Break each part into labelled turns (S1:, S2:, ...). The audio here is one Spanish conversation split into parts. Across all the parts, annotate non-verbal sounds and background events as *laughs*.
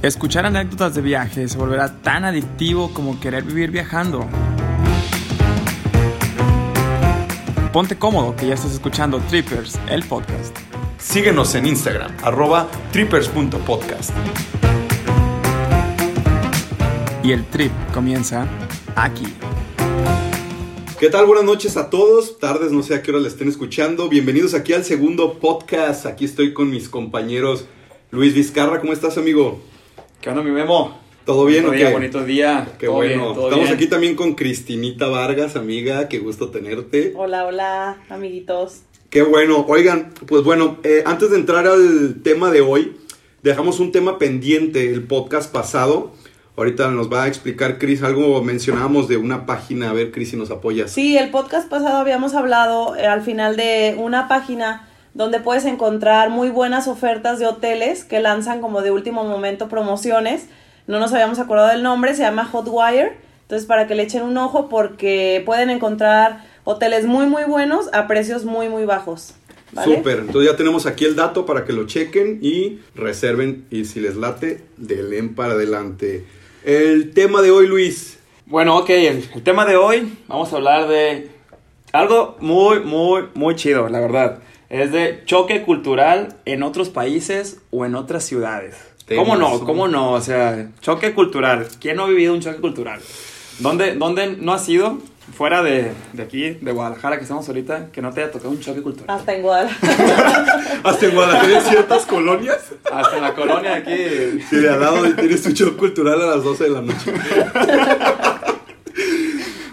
S1: Escuchar anécdotas de viaje se volverá tan adictivo como querer vivir viajando. Ponte cómodo que ya estás escuchando Trippers, el podcast.
S2: Síguenos en Instagram, arroba trippers.podcast.
S1: Y el trip comienza aquí.
S2: ¿Qué tal? Buenas noches a todos. Tardes, no sé a qué hora le estén escuchando. Bienvenidos aquí al segundo podcast. Aquí estoy con mis compañeros. Luis Vizcarra, ¿cómo estás, amigo?
S3: ¿Qué onda, mi Memo?
S2: ¿Todo bien o
S3: día,
S2: qué?
S3: bonito día.
S2: Qué
S3: Todo
S2: bueno.
S3: bien, todo
S2: Estamos
S3: bien.
S2: aquí también con Cristinita Vargas, amiga. Qué gusto tenerte.
S4: Hola, hola, amiguitos.
S2: Qué bueno. Oigan, pues bueno, eh, antes de entrar al tema de hoy, dejamos un tema pendiente el podcast pasado. Ahorita nos va a explicar Cris algo, mencionábamos de una página, a ver Cris si nos apoyas.
S4: Sí, el podcast pasado habíamos hablado eh, al final de una página donde puedes encontrar muy buenas ofertas de hoteles que lanzan como de último momento promociones. No nos habíamos acordado del nombre, se llama Hotwire. Entonces, para que le echen un ojo porque pueden encontrar hoteles muy, muy buenos a precios muy, muy bajos. ¿vale?
S2: Súper, entonces ya tenemos aquí el dato para que lo chequen y reserven y si les late, denle para adelante. El tema de hoy, Luis.
S3: Bueno, ok, el, el tema de hoy vamos a hablar de algo muy, muy, muy chido, la verdad. Es de choque cultural en otros países o en otras ciudades. ¿Cómo no? ¿Cómo no? O sea, choque cultural. ¿Quién no ha vivido un choque cultural? ¿Dónde, dónde no ha sido? Fuera de, de aquí, de Guadalajara, que estamos ahorita, que no te haya tocado un choque cultural.
S4: Hasta en Guadalajara. *laughs*
S2: Hasta en Guadalajara ciertas colonias.
S3: Hasta en la colonia de aquí.
S2: Sí, de al lado tienes tu show cultural a las 12 de la noche. *laughs*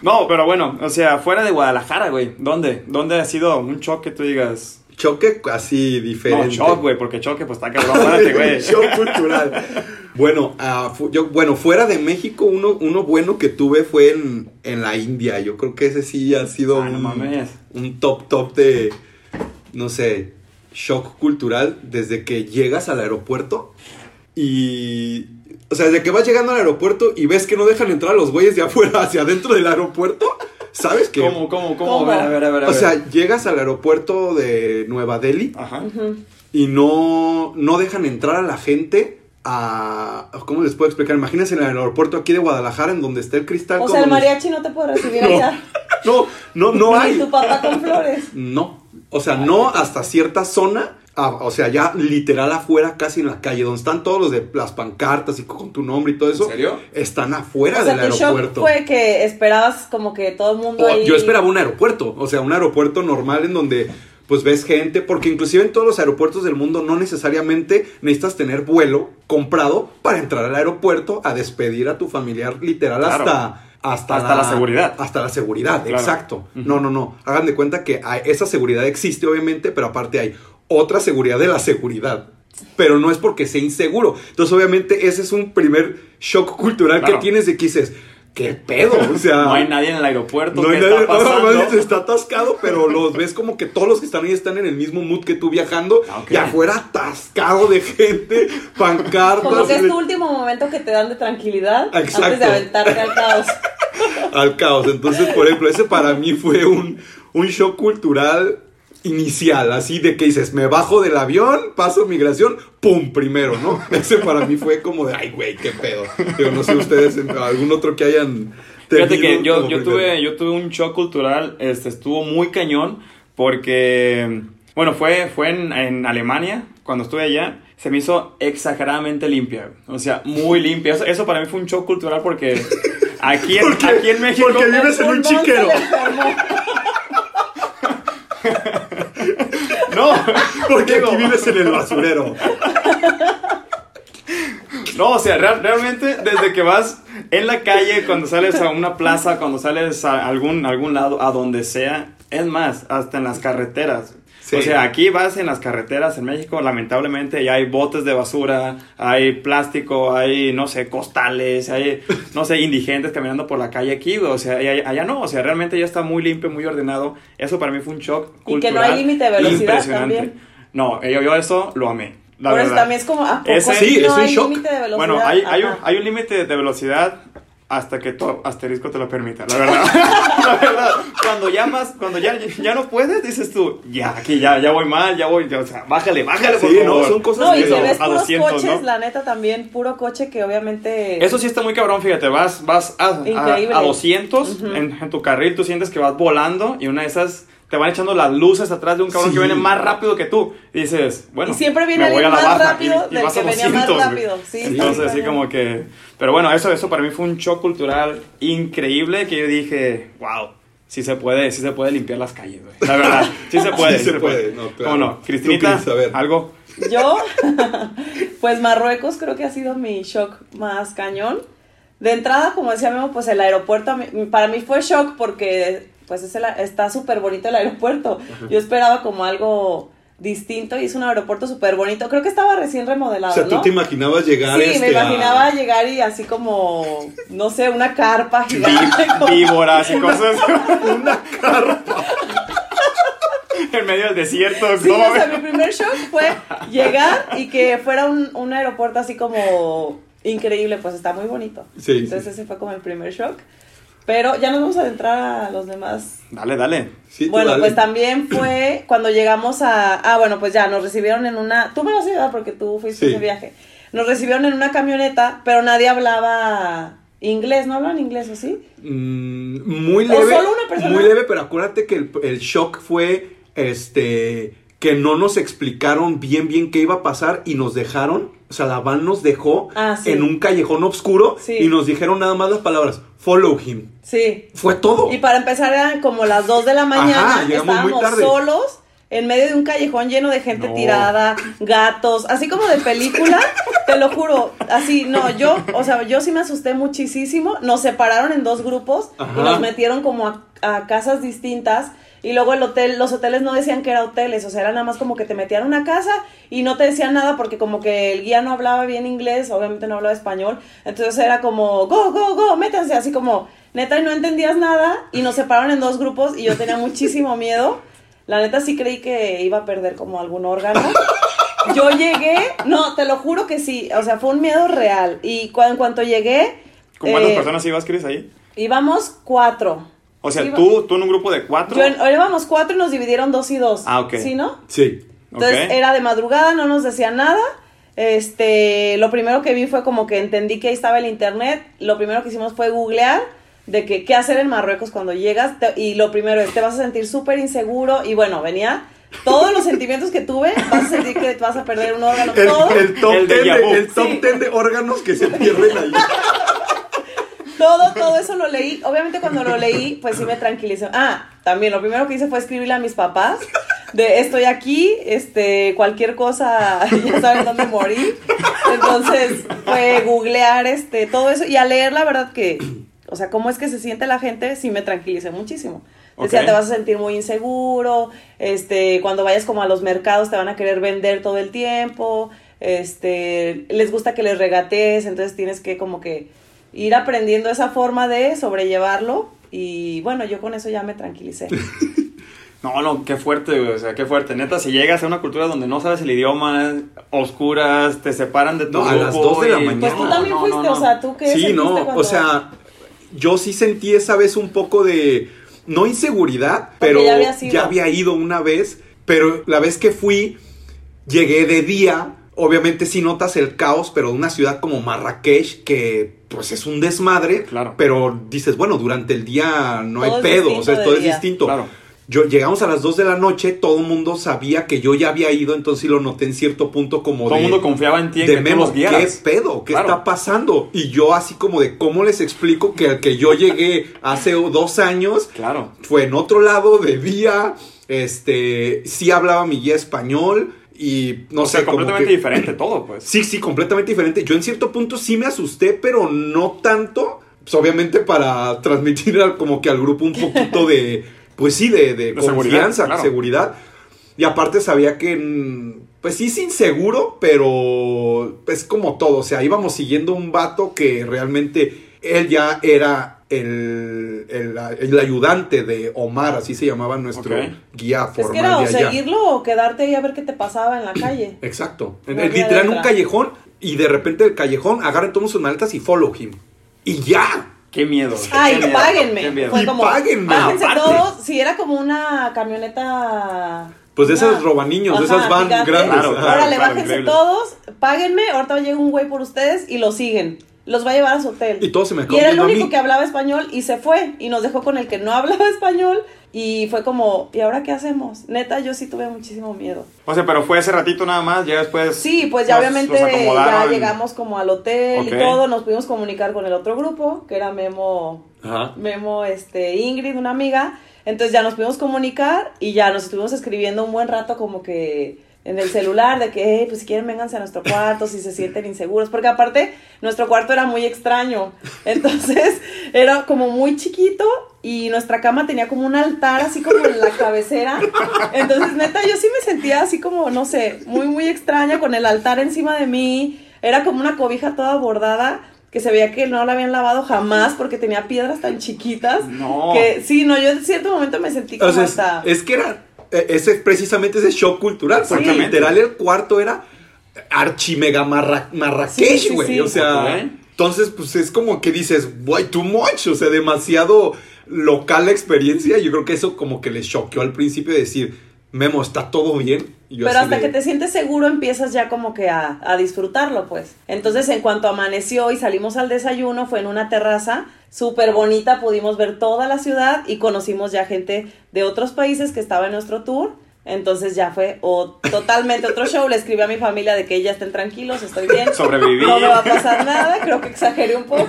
S3: No, pero bueno, o sea, fuera de Guadalajara, güey. ¿Dónde? ¿Dónde ha sido un choque, tú digas?
S2: Choque así diferente.
S3: No, shock, güey, porque choque, pues está cabrón, güey. *laughs*
S2: Show cultural. Bueno, fu- yo, bueno, fuera de México, uno, uno bueno que tuve fue en, en la India. Yo creo que ese sí ha sido
S3: Ah,
S2: un, un top top de, no sé, shock cultural desde que llegas al aeropuerto y... O sea, desde que vas llegando al aeropuerto y ves que no dejan entrar a los güeyes de afuera hacia adentro del aeropuerto, ¿sabes que
S3: ¿Cómo, cómo, cómo?
S4: ¿Cómo?
S3: A ver, a ver, a ver. a
S2: O sea, llegas al aeropuerto de Nueva Delhi
S3: Ajá.
S2: y no, no dejan entrar a la gente a... ¿Cómo les puedo explicar? Imagínense en el aeropuerto aquí de Guadalajara, en donde está el cristal.
S4: O sea, el mariachi no te puede recibir *laughs*
S2: No,
S4: allá.
S2: no, no, no hay.
S4: tu papá con flores.
S2: No. O sea, no hasta cierta zona. Ah, o sea, ya literal afuera, casi en la calle, donde están todos los de las pancartas y con tu nombre y todo eso.
S3: ¿En serio?
S2: Están afuera
S4: O sea,
S2: del
S4: tu shock
S2: aeropuerto.
S4: fue que esperabas como que todo el mundo
S2: O-
S4: ahí...
S2: Yo esperaba un aeropuerto, o sea, un aeropuerto normal en donde pues ves gente, porque inclusive en todos los aeropuertos del mundo no necesariamente necesitas tener vuelo comprado para entrar al aeropuerto a despedir a tu familiar literal
S3: Claro.
S2: hasta hasta,
S3: Hasta la seguridad.
S2: Hasta la seguridad,
S3: Claro.
S2: exacto. No, no, no. Hagan de cuenta que esa seguridad existe obviamente, pero aparte hay otra seguridad de la seguridad. Pero no es porque sea inseguro. Entonces, obviamente, ese es un primer shock cultural
S3: Claro.
S2: que tienes de que dices, ¿qué pedo? O sea,
S3: No hay nadie en el aeropuerto.
S2: no
S3: ¿Qué
S2: hay
S3: está
S2: nadie, *laughs* no,
S3: pasando?
S2: no, nadie está atascado, pero los ves como que todos los que están ahí están en el mismo mood que tú viajando
S3: Ah, ok.
S2: y afuera atascado de gente, pancartas,
S4: Como que es tu último momento que te dan de tranquilidad
S2: Exacto.
S4: antes de aventarte al caos. *laughs*
S2: al caos. Entonces, por ejemplo, ese para mí fue un, un shock cultural inicial, así de que dices, me bajo del avión, paso migración, pum, primero, ¿no? *laughs* Ese para mí fue como de, ay, güey, qué pedo. Digo, no sé ustedes, algún otro que hayan
S3: Fíjate que yo, yo, tuve, yo tuve un shock cultural, este, estuvo muy cañón, porque, bueno, fue, fue en, en Alemania, cuando estuve allá, se me hizo exageradamente limpia, o sea, muy limpia. Eso, eso para mí fue un shock cultural porque *laughs* aquí en,
S2: Porque-
S3: aquí en México...
S2: porque vives en un chiquero.
S3: No,
S2: Porque
S3: digo,
S2: aquí vives en el basurero.
S3: No, o sea, real- realmente desde que vas en la calle, cuando sales a una plaza, cuando sales a algún, algún lado, a donde sea, es más, hasta en las carreteras.
S2: Sí.
S3: O sea, aquí vas en las carreteras en México, lamentablemente ya hay botes de basura, hay plástico, hay, no sé, costales, hay, no sé, indigentes caminando por la calle aquí. O sea, y allá, allá no, o sea, realmente ya está muy limpio, muy ordenado. Eso para mí fue un shock
S4: Y
S3: cultural.
S4: que no hay límite de velocidad
S3: impresionante.
S4: también.
S3: No, yo, yo eso lo amé. La
S4: Por eso
S3: verdad.
S4: también es como, ¿a poco
S3: Ese-
S2: sí,
S4: no
S2: es un
S4: hay
S2: shock.
S4: límite de velocidad?
S3: Bueno, hay, hay, un, hay un límite de velocidad hasta que tu asterisco te lo permita, la verdad. *laughs* la verdad, cuando llamas, cuando ya, ya no puedes, dices tú, ya, aquí ya, ya voy mal, ya voy, ya, o sea, bájale, bájale, por
S2: Sí,
S3: favor.
S2: no, son cosas
S4: No, y
S2: que
S4: si ves
S3: a
S4: puros
S3: 200,
S4: coches,
S3: ¿no?
S4: la neta también, puro coche que obviamente...
S3: Eso sí está muy cabrón, fíjate, vas, vas a, a, a 200 en, en tu carril, tú sientes que vas volando y una de esas te van echando las luces atrás de un cabrón
S2: Sí.
S3: que viene más rápido que tú. Y dices, bueno,
S4: Y siempre viene
S3: me voy
S4: alguien
S3: a la
S4: más
S3: baja
S4: rápido del
S3: vas
S4: que
S3: a
S4: venía más
S3: 200, güey.
S4: rápido. Sí, sí,
S3: Entonces,
S4: está
S3: así como que. Pero bueno, eso, eso para mí fue un shock cultural increíble que yo dije, wow. Sí se puede, sí se puede limpiar las calles, güey. La verdad, *laughs* sí se puede.
S2: Sí se puede, no, claro.
S3: ¿Cómo no? Cristinita,
S2: Cris, a ver.
S3: algo.
S4: Yo, *laughs* pues Marruecos creo que ha sido mi shock más cañón. De entrada, como decía Memo, pues el aeropuerto para mí fue shock porque pues es el- está súper bonito el aeropuerto. Yo esperaba como algo distinto y es un aeropuerto súper bonito. Creo que estaba recién remodelado,
S2: O sea, tú
S4: ¿no?
S2: te imaginabas llegar
S4: Sí,
S2: este,
S4: me
S2: a-
S4: imaginaba llegar y así como, no sé, una carpa gigante. *laughs*
S3: Víboras y cosas. *laughs* Una carpa. en medio del desierto.
S4: Sí,
S3: ¿cómo
S4: o sea, mi primer shock fue llegar y que fuera un, un aeropuerto así como increíble, pues está muy bonito.
S2: Sí, sí.
S4: Entonces ese fue como el primer shock. Pero ya nos vamos a adentrar a los demás.
S3: Dale, dale.
S2: Sí,
S4: bueno,
S2: dale.
S4: pues también fue *clears throat* cuando llegamos a... Ah, bueno, pues ya nos recibieron en una... Tú me vas a ayudar porque tú fuiste
S2: Sí.
S4: ese viaje. Nos recibieron en una camioneta, pero nadie hablaba inglés, ¿no hablan inglés o sí?
S2: Mm, muy
S4: ¿O
S2: leve.
S4: solo una persona?
S2: Muy leve, pero acuérdate que el, el shock fue este que no nos explicaron bien bien qué iba a pasar y nos dejaron, o sea, la van nos dejó
S4: Ah, sí.
S2: en un callejón oscuro
S4: Sí.
S2: y nos dijeron nada más las palabras follow him.
S4: Sí.
S2: Fue todo.
S4: Y para empezar eran como las 2 de la mañana,
S2: Ajá, muy
S4: estábamos
S2: tarde.
S4: solos en medio de un callejón lleno de gente
S3: No.
S4: tirada, gatos, así como de película, te lo juro, así, no, yo, o sea, yo sí me asusté muchísimo, nos separaron en dos grupos
S2: Ajá.
S4: y nos metieron como a, a casas distintas y luego el hotel, los hoteles no decían que era hoteles, o sea, era nada más como que te metían a una casa y no te decían nada porque como que el guía no hablaba bien inglés, obviamente no hablaba español, entonces era como, go, go, go, métanse, así como, neta, y no entendías nada y nos separaron en dos grupos y yo tenía muchísimo *laughs* miedo. La neta sí creí que iba a perder como algún órgano. Yo llegué, no, te lo juro que sí, o sea, fue un miedo real. Y cu- en cuanto llegué,
S3: ¿Con cuántas
S4: eh,
S3: personas ibas, Chris, ahí?
S4: íbamos cuatro.
S3: O sea,
S4: Iba-
S3: tú, tú en un grupo de cuatro.
S4: Yo, íbamos cuatro y nos dividieron dos y dos.
S3: Ah, ok.
S4: ¿Sí, no?
S2: Sí.
S4: Entonces era de madrugada, no nos decían nada. Este, lo primero que vi fue como que entendí que ahí estaba el internet. Lo primero que hicimos fue googlear de que qué hacer en Marruecos cuando llegas. Te- y lo primero es, te vas a sentir súper inseguro. Y bueno, venía todos los *laughs* sentimientos que tuve. Vas a sentir que te vas a perder un órgano.
S2: El,
S4: todo,
S2: el top,
S3: El
S2: 10
S3: déjà vu.
S2: de, el top
S4: Sí.
S2: 10 de órganos que se pierden ahí. *laughs*
S4: todo, todo eso lo leí. Obviamente cuando lo leí, pues sí me tranquilicé. Ah, también lo primero que hice fue escribirle a mis papás de estoy aquí, este, cualquier cosa, *laughs* ya saben dónde morir. Entonces fue googlear este, todo eso y a leer la verdad que, o sea, cómo es que se siente la gente, sí me tranquilicé muchísimo. Decía, te vas a sentir muy inseguro, este, cuando vayas como a los mercados te van a querer vender todo el tiempo, este, les gusta que les regatees, entonces tienes que como que ir aprendiendo esa forma de sobrellevarlo y bueno, yo con eso ya me tranquilicé. *laughs*
S3: No, no, qué fuerte, güey. O sea, qué fuerte. Neta, si llegas a una cultura donde no sabes el idioma, oscuras, te separan de tu
S2: No, a las dos de la
S3: y-
S2: mañana.
S4: Pues tú también
S3: no,
S4: fuiste,
S3: no, no.
S4: o sea, tú qué
S2: Sí, no,
S4: cuando-
S2: o sea, yo sí sentí esa vez un poco de, no inseguridad,
S4: Porque
S2: pero
S4: ya habías ido.
S2: ya había ido una vez, pero la vez que fui, llegué de día, obviamente sí notas el caos, pero de una ciudad como Marrakech, que pues es un desmadre,
S3: Claro.
S2: pero dices, bueno, durante el día no
S4: Todo
S2: hay pedo, o sea, todo es
S4: día.
S2: distinto.
S3: Claro.
S2: Yo, llegamos a las 2 de la noche, todo el mundo sabía que yo ya había ido, entonces sí lo noté en cierto punto como
S3: Todo el
S2: de...
S3: mundo confiaba en ti, en
S2: de
S3: que tú
S2: Memo,
S3: los
S2: ¿qué pedo? ¿Qué
S3: Claro.
S2: está pasando? Y yo así como de, ¿cómo les explico que al que yo llegué hace dos años
S3: Claro.
S2: fue en otro lado de día, este, sí hablaba mi guía español y no
S3: o
S2: sé,
S3: sea, completamente
S2: que-
S3: diferente todo, pues.
S2: Sí, sí, completamente diferente. Yo en cierto punto sí me asusté, pero no tanto. Pues obviamente para transmitir al- como que al grupo un poquito de, *laughs* pues sí, de, de
S3: De seguridad,
S2: confianza,
S3: claro.
S2: seguridad. Y aparte sabía que, mm, pues sí es inseguro, pero es como todo. O sea, íbamos siguiendo un vato que realmente él ya era el, el, el ayudante de Omar, así se llamaba nuestro guía
S4: Es
S2: formal
S4: que era o
S2: de allá.
S4: seguirlo o quedarte ahí a ver qué te pasaba en la calle.
S2: Exacto. En- literal en
S4: de
S2: un callejón y de repente el callejón agarren todos sus maletas y follow him. Y ya.
S3: Qué miedo. *laughs*
S4: Ay,
S3: qué miedo,
S4: páguenme.
S3: qué miedo.
S4: Fue
S2: Y
S4: como,
S2: páguenme.
S3: Aparte.
S4: todos. Sí, era como una camioneta.
S2: Pues de esas
S4: una-
S2: robaniños, de
S4: Ajá,
S2: esas van grandes.
S3: Claro, claro.
S4: Órale, bájense
S3: increíble.
S4: todos, páguenme. Ahorita llega un güey por ustedes y lo siguen. Los va a llevar a su hotel.
S2: Y todos se me
S4: Y era el único que hablaba español y se fue. Y nos dejó con el que no hablaba *laughs* español. Y fue como, ¿y ahora qué hacemos? Neta, yo sí tuve muchísimo miedo.
S3: O sea, pero fue ese ratito nada más, ya después.
S4: Sí, pues ya
S3: los-
S4: obviamente
S3: los
S4: ya llegamos como al hotel y todo. Nos pudimos comunicar con el otro grupo, que era Memo,
S2: Ajá.
S4: Memo, este, Ingrid, una amiga. Entonces ya nos pudimos comunicar y ya nos estuvimos escribiendo un buen rato como que en el celular de que, "Hey, pues si quieren vénganse a nuestro cuarto, si se sienten inseguros, porque aparte nuestro cuarto era muy extraño, entonces *laughs* era como muy chiquito y nuestra cama tenía como un altar así como en la cabecera, entonces neta yo sí me sentía así como, no sé, muy muy extraña con el altar encima de mí, era como una cobija toda bordada que se veía que no la habían lavado jamás porque tenía piedras tan chiquitas.
S3: No.
S4: Que sí, no, yo en cierto momento me sentí como
S2: O sea,
S4: hasta...
S2: es que era ese precisamente ese shock cultural, porque literal el cuarto era archi mega marra- marrakech, güey. O sea, entonces pues es como que dices, way too much, o sea, demasiado local la experiencia. Yo creo que eso como que les choqueó al principio de decir, Memo, está todo bien. Yo
S4: Pero hasta
S2: de-
S4: que te sientes seguro empiezas ya como que a, a disfrutarlo, pues. Entonces, en cuanto amaneció y salimos al desayuno, fue en una terraza súper bonita, pudimos ver toda la ciudad y conocimos ya gente de otros países que estaba en nuestro tour. Entonces ya fue o totalmente otro show. Le escribí a mi familia de que ya estén tranquilos, estoy bien.
S3: Sobreviví.
S4: No me va a pasar nada, creo que exageré un poco.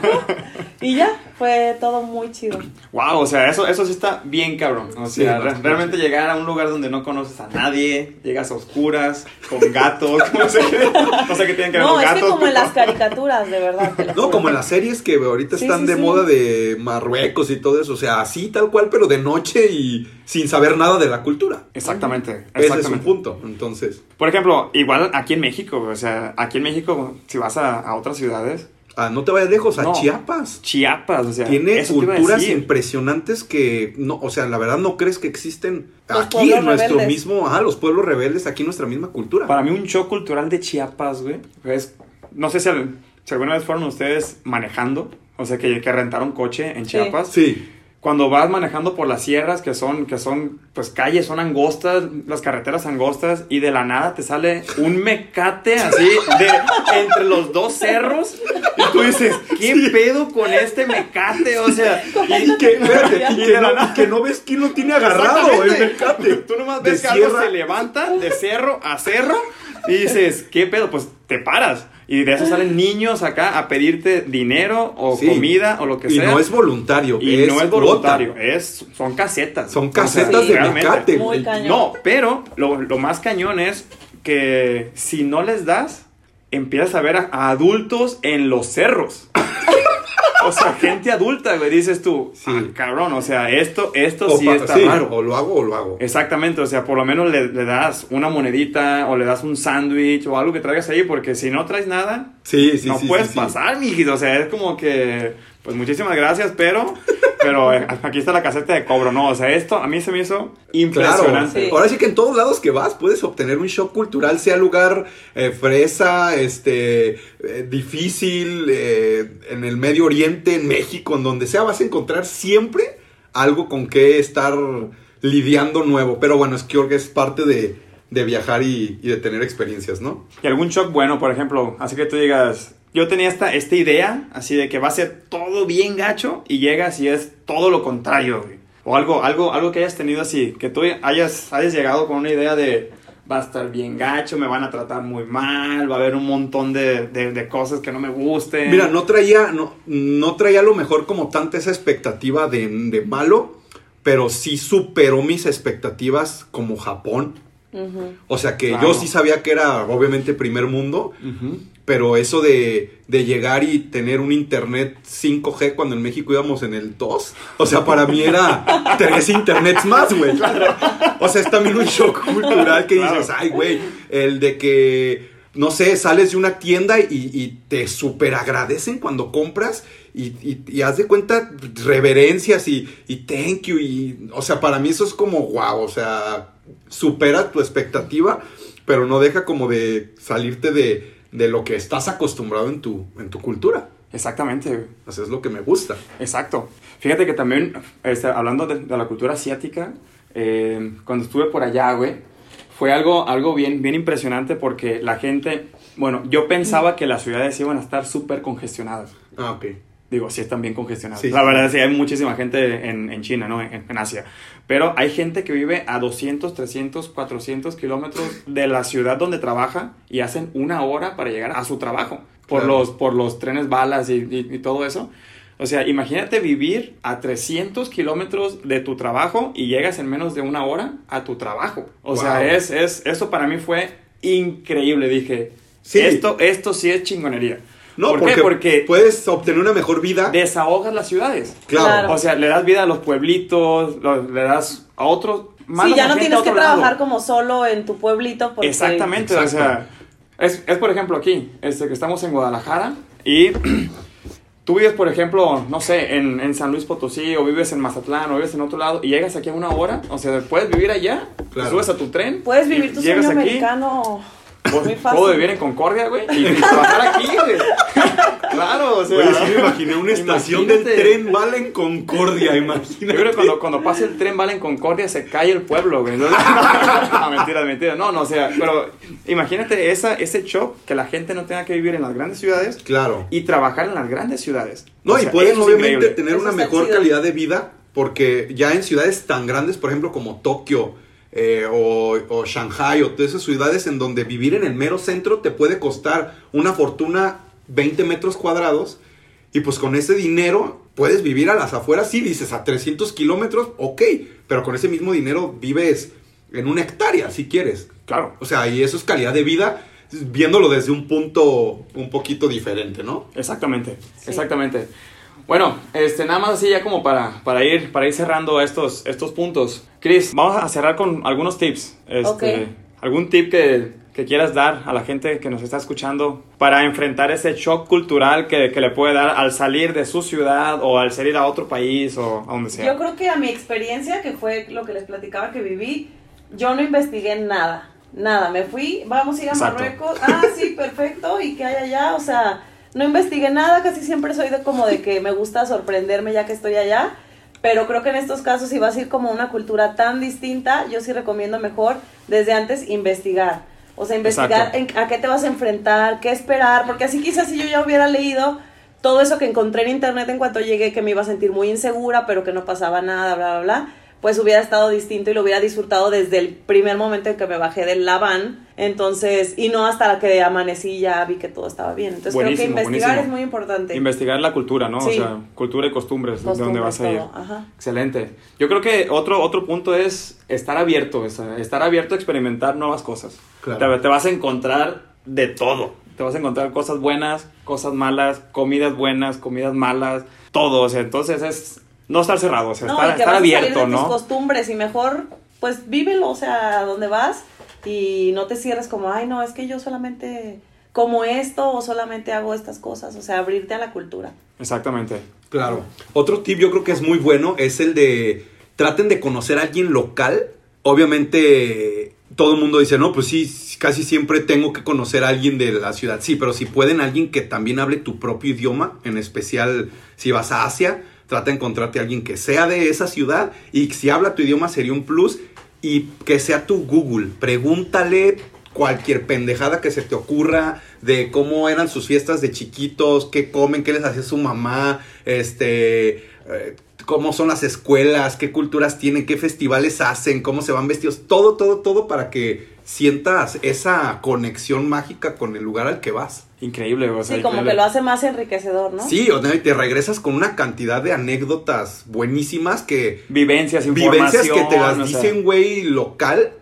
S4: Y ya, fue todo muy chido.
S3: Wow, o sea, eso, eso sí está bien cabrón. O sea,
S2: no,
S3: re-
S2: no,
S3: realmente llegar a un lugar donde no conoces a nadie, llegas a oscuras, con gatos, *laughs* no sé qué, no sé qué tienen que ver
S4: No, es
S3: gatos.
S4: que como en las caricaturas, de verdad.
S2: No,
S4: juro.
S2: como en las series que ahorita
S4: Sí,
S2: están
S4: sí,
S2: de
S4: sí.
S2: moda de Marruecos y todo eso. O sea, así tal cual, pero de noche y sin saber nada de la cultura.
S3: Exactamente,
S2: Ese es un
S3: exactamente.
S2: punto. Entonces,
S3: Por ejemplo, igual aquí en México, o sea, aquí en México, si vas a, a otras ciudades,
S2: ah, no te vayas lejos, a
S3: No.
S2: Chiapas.
S3: Chiapas, o sea,
S2: Tiene culturas impresionantes que, no, o sea, la verdad no crees que existen
S4: Los
S2: aquí en nuestro
S4: rebeldes.
S2: mismo, ah, los pueblos rebeldes, aquí en nuestra misma cultura.
S3: Para mí un show cultural de Chiapas, güey, es, no sé si, al- si alguna vez fueron ustedes manejando, o sea, que, que rentaron coche en
S4: Sí.
S3: Chiapas.
S2: Sí,
S3: Cuando vas manejando por las sierras, que son, que son, pues calles, son angostas, las carreteras angostas, y de la nada te sale un mecate así, de entre los dos cerros, y tú dices, ¿qué pedo con este mecate? O sea, *laughs*
S2: y que, espérate, y no,
S3: nada.
S2: que no ves quién lo tiene agarrado el mecate.
S3: Tú nomás
S2: De
S3: ves que algo
S2: sierra.
S3: se levanta de cerro a cerro y dices, ¿qué pedo? Pues te paras. Y de eso salen niños acá a pedirte dinero o
S2: Sí.
S3: comida o lo que
S2: Y
S3: sea.
S2: no es voluntario,
S3: y
S2: es
S3: no es voluntario, es, son casetas.
S2: Son
S3: O sea,
S2: casetas
S4: Sí.
S2: de
S3: realmente.
S2: mecate.
S4: Muy
S2: güey.
S4: cañón.
S3: No, pero lo, lo más cañón es que si no les das, empiezas a ver a, a adultos en los cerros. *laughs* o sea, gente adulta, güey, dices tú,
S2: Sí.
S3: "Ah, cabrón, o sea, esto, esto
S2: O
S3: sí está
S2: sí,
S3: raro.
S2: o lo hago o lo hago.
S3: Exactamente, o sea, por lo menos le, le das una monedita o le das un sándwich o algo que traigas ahí, porque si no traes nada,
S2: Sí, sí,
S3: no
S2: sí.
S3: puedes pasar, mijito. O sea, es como que, pues muchísimas gracias, pero, pero eh, aquí está la caseta de cobro, ¿no? O sea, esto a mí se me hizo
S2: Claro,
S3: impresionante.
S4: Sí.
S2: ahora sí que en todos lados que vas puedes obtener un shock cultural, sea lugar eh, fresa, este, eh, difícil, eh, en el Medio Oriente, en México, en donde sea, vas a encontrar siempre algo con que estar lidiando nuevo. Pero bueno, es que es parte de, de viajar y, y de tener experiencias, ¿no?
S3: Y algún shock bueno, por ejemplo, así que tú digas, yo tenía esta, esta idea, así de que va a ser todo bien gacho, y llegas y es todo lo contrario, güey. O algo, algo, algo que hayas tenido así, que tú hayas, hayas llegado con una idea de va a estar bien gacho, me van a tratar muy mal, va a haber un montón de, de- de cosas que no me gusten.
S2: Mira, no traía, no, no traía a lo mejor como tanta esa expectativa de, de malo, pero sí superó mis expectativas como Japón. O sea que
S3: Claro.
S2: yo sí sabía que era obviamente primer mundo. Pero eso de, de llegar y tener un internet 5G cuando en México íbamos en el 2, o sea, para mí era *laughs* tres internets más, güey. O sea, es también un shock cultural que
S3: Claro.
S2: dices, ay, güey, el de que, no sé, sales de una tienda y, y te super agradecen cuando compras y, y, y haz de cuenta reverencias y, y thank you y, o sea, para mí eso es como, wow, o sea, supera tu expectativa, pero no deja como de salirte de, de lo que estás acostumbrado en tu, en tu cultura.
S3: Exactamente, güey.
S2: O sea, es lo que me gusta.
S3: Exacto. Fíjate que también, este, hablando de, de la cultura asiática, eh, cuando estuve por allá, güey, fue algo, algo bien, bien impresionante porque la gente, bueno, yo pensaba que las ciudades iban a estar súper congestionadas.
S2: Ah, ok.
S3: Digo, sí están bien congestionadas.
S2: Sí,
S3: la verdad, sí, hay muchísima gente en, en China, ¿no? En, en Asia. Pero hay gente que vive a 200, 300, 400 kilómetros de la ciudad donde trabaja y hacen una hora para llegar a su trabajo por,
S2: Claro.
S3: los, por los trenes balas y, y- y todo eso. O sea, imagínate vivir a 300 kilómetros de tu trabajo y llegas en menos de una hora a tu trabajo. O sea, es, es, eso para mí fue increíble. Dije,
S2: Sí.
S3: esto, esto sí es chingonería.
S2: No,
S3: ¿Por
S2: porque,
S3: qué? Porque
S2: puedes obtener una mejor vida.
S3: desahogas las ciudades.
S2: Claro.
S4: Claro.
S3: O sea, le das vida a los pueblitos, le das a otros.
S4: Sí,
S3: mandas
S4: ya no tienes que
S3: lado.
S4: trabajar como solo en tu pueblito. Porque,
S3: Exactamente, o sea, es, es por ejemplo aquí, este, que estamos en Guadalajara y *clears throat* tú vives, por ejemplo, no sé, en, en San Luis Potosí o vives en Mazatlán o vives en otro lado y llegas aquí a una hora, o sea, puedes vivir allá,
S2: Claro.
S3: subes a tu tren.
S4: Puedes vivir tu
S3: llegas
S4: sueño
S3: aquí,
S4: americano
S3: Puedo,
S4: muy fácil.
S3: puedo vivir en Concordia, güey, y trabajar aquí, güey. Claro, o sea.
S2: Güey, sí me imaginé una estación del tren Vale en Concordia, imagínate.
S3: Yo creo que cuando, cuando pase el tren Vale en Concordia se cae el pueblo, güey. Entonces- *laughs* no, mentira, mentira. No, no, o sea, pero imagínate esa, ese shock que la gente no tenga que vivir en las grandes ciudades
S2: Claro.
S3: y trabajar en las grandes ciudades.
S2: No,
S3: O
S2: y pueden obviamente
S3: increíble.
S2: tener
S4: Eso
S2: una mejor
S4: chido.
S2: calidad de vida porque ya en ciudades tan grandes, por ejemplo, como Tokio eh, o, o Shanghai o todas esas ciudades en donde vivir en el mero centro te puede costar una fortuna 20 metros cuadrados y pues con ese dinero puedes vivir a las afueras, sí dices a 300 kilómetros, ok, pero con ese mismo dinero vives en una hectárea si quieres.
S3: Claro.
S2: O sea, y eso es calidad de vida viéndolo desde un punto un poquito diferente, ¿no?
S3: Exactamente, exactamente. Bueno, este, nada más así ya como para, para, ir, para ir cerrando estos, estos puntos. Chris, vamos a cerrar con algunos tips. Este. ¿Algún tip que, que quieras dar a la gente que nos está escuchando para enfrentar ese shock cultural que, que le puede dar al salir de su ciudad o al salir a otro país o a donde sea?
S4: Yo creo que a mi experiencia, que fue lo que les platicaba que viví, yo no investigué nada. Nada, me fui, vamos a ir a
S3: Exacto.
S4: Marruecos. Ah, sí, *laughs* perfecto. ¿Y qué hay allá? O sea, no investigué nada, casi siempre soy de como de que me gusta sorprenderme ya que estoy allá. Pero creo que en estos casos, si vas a ir como una cultura tan distinta, yo sí recomiendo mejor desde antes investigar. O sea, investigar en- a qué te vas a enfrentar, qué esperar, porque así quizás si yo ya hubiera leído todo eso que encontré en internet en cuanto llegué, que me iba a sentir muy insegura, pero que no pasaba nada, bla, bla, bla, pues hubiera estado distinto y lo hubiera disfrutado desde el primer momento en que me bajé del la van, entonces, y no hasta que amanecí y ya vi que todo estaba bien. Entonces
S3: Buenísimo,
S4: creo que investigar
S3: buenísimo.
S4: es muy importante.
S3: Investigar la cultura, ¿no? O sea, cultura y costumbres, de
S4: Costumbres,
S3: dónde vas a ir.
S4: ajá.
S3: Excelente. Yo creo que otro, otro punto es estar abierto, estar abierto a experimentar nuevas cosas.
S2: Claro.
S3: Te, te vas a encontrar de todo. Te vas a encontrar cosas buenas, cosas malas, comidas buenas, comidas malas, todo. O sea, entonces es no estar cerrado, o sea,
S4: No,
S3: estar,
S4: y que
S3: estar
S4: vas a salir
S3: abierto,
S4: tus
S3: ¿no?
S4: costumbres y mejor, pues vívelo, o sea, a donde vas y no te cierres como, ay, no, es que yo solamente como esto o solamente hago estas cosas, o sea, abrirte a la cultura.
S3: Exactamente.
S2: Claro. Otro tip yo creo que es muy bueno es el de traten de conocer a alguien local. Obviamente todo el mundo dice, no, pues sí, casi siempre tengo que conocer a alguien de la ciudad. Sí, pero si pueden alguien que también hable tu propio idioma, en especial si vas a Asia, trata de encontrarte a alguien que sea de esa ciudad y si habla tu idioma sería un plus y que sea tu Google. Pregúntale cualquier pendejada que se te ocurra de cómo eran sus fiestas de chiquitos, qué comen, qué les hacía su mamá, este, eh, cómo son las escuelas, qué culturas tienen, qué festivales hacen, cómo se van vestidos, todo, todo, todo para que sientas esa conexión mágica con el lugar al que vas.
S3: Increíble, o sea,
S4: Sí, como
S3: increíble.
S4: que lo hace más enriquecedor, ¿no?
S2: Sí, o sea, y te regresas con una cantidad de anécdotas buenísimas que
S3: Vivencias, información.
S2: vivencias que te las dicen, güey, local,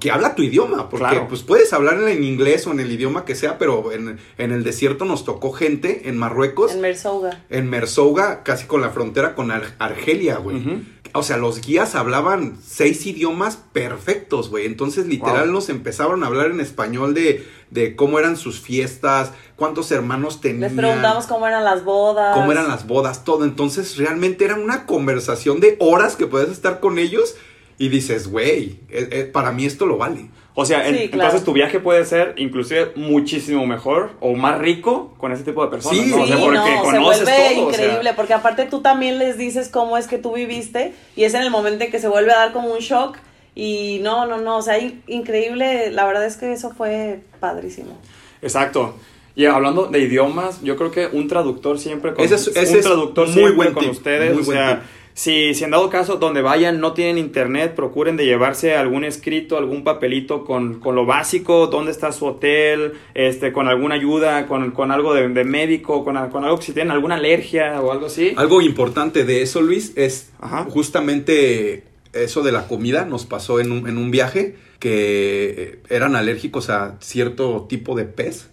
S2: que habla tu idioma, porque
S3: Claro.
S2: pues puedes hablar en inglés o en el idioma que sea, pero en, en el desierto nos tocó gente en Marruecos,
S4: En
S2: en,
S4: Mersouga.
S2: Mersouga, casi con la frontera con Ar- Argelia, güey.
S3: Ujú.
S2: O sea, los guías hablaban seis idiomas perfectos, güey. Entonces, literal,
S3: Wow.
S2: nos empezaron a hablar en español de, de cómo eran sus fiestas, cuántos hermanos tenían
S4: Les preguntamos cómo eran las bodas.
S2: cómo eran las bodas, todo. Entonces, realmente era una conversación de horas que podías estar con ellos y dices, güey, eh, eh, para mí esto lo vale.
S3: O sea, en-
S4: Sí, claro.
S3: entonces tu viaje puede ser inclusive muchísimo mejor o más rico con ese tipo de personas.
S2: Sí,
S3: ¿no? O sea,
S4: Sí,
S3: porque
S4: no, se
S3: conoces
S4: vuelve
S3: todo. o sea,
S4: increíble, porque aparte tú también les dices cómo es que tú viviste y es en el momento en que se vuelve a dar como un shock y no, no, no, o sea, in- increíble, la verdad es que eso fue padrísimo.
S3: Exacto. Y hablando de idiomas, yo creo que un traductor siempre con,
S2: Ese es- ese
S3: un
S2: es
S3: traductor
S2: muy
S3: siempre
S2: buen
S3: con
S2: tip,
S3: ustedes.
S2: muy
S3: o
S2: buen
S3: sea,
S2: tip.
S3: Si, si en dado caso donde vayan no tienen internet, procuren de llevarse algún escrito, algún papelito con, con lo básico, dónde está su hotel, este, con alguna ayuda, con, con algo de, de médico, con, con algo que si tienen alguna alergia o algo así.
S2: Algo importante de eso, Luis, es
S3: Ajá.
S2: justamente eso de la comida. Nos pasó en un, en un viaje que eran alérgicos a cierto tipo de pez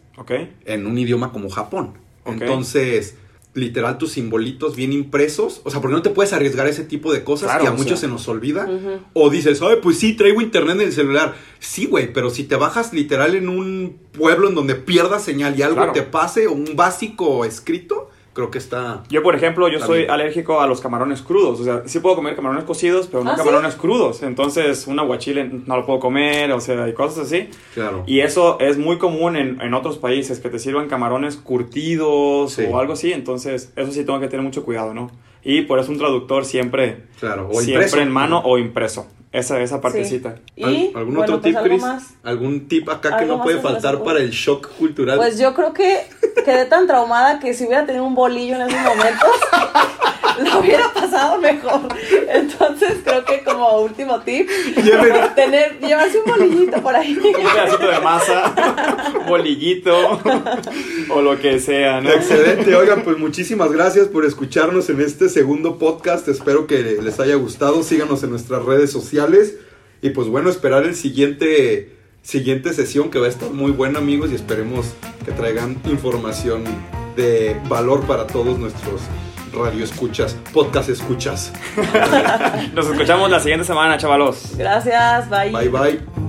S2: en un idioma como Japón. Entonces, literal, tus simbolitos bien impresos. O sea, porque no te puedes arriesgar a ese tipo de cosas
S3: Claro,
S2: que a muchos
S3: sea.
S2: se nos olvida.
S4: Ujú.
S2: O dices, ay, pues sí, traigo internet en el celular. Sí, güey, pero si te bajas literal en un pueblo en donde pierdas señal y algo
S3: Claro.
S2: te pase, o un básico escrito, creo que está...
S3: Yo, por ejemplo, yo soy
S2: bien.
S3: alérgico a los camarones crudos. O sea, sí puedo comer camarones cocidos, pero no
S4: ¿Ah, sí?
S3: camarones crudos. Entonces, un aguachile no lo puedo comer, o sea, y cosas así.
S2: Claro.
S3: Y eso es muy común en, en otros países, que te sirvan camarones curtidos
S2: Sí.
S3: o algo así. Entonces, eso sí tengo que tener mucho cuidado, ¿no? Y por eso un traductor siempre,
S2: Claro, o
S3: siempre
S2: impreso.
S3: en mano o impreso. Esa, esa partecita.
S4: Sí.
S2: ¿Al-
S4: Y
S2: ¿Algún
S4: bueno,
S2: otro
S4: pues
S2: tip, Chris?
S4: más.
S2: ¿Algún tip acá que
S4: ¿Algo
S2: no puede faltar para el shock cultural?
S4: Pues yo creo que quedé tan traumada que si hubiera tenido un bolillo en esos momentos, *laughs* lo hubiera pasado mejor. Entonces creo que como último tip,
S2: Lleven-
S4: tener, llevarse un bolillito por ahí.
S3: Un pedacito de masa, bolillito *laughs* *laughs* o lo que sea, ¿no?
S2: Excelente, oigan, pues muchísimas gracias por escucharnos en este segundo podcast. Espero que les haya gustado. Síganos en nuestras redes sociales. Y pues bueno, esperar el siguiente, siguiente sesión que va a estar muy buena, amigos. Y esperemos que traigan información de valor para todos nuestros radio escuchas, podcast escuchas. *laughs*
S3: Nos escuchamos la siguiente semana, chavalos.
S4: Gracias, bye.
S2: Bye bye.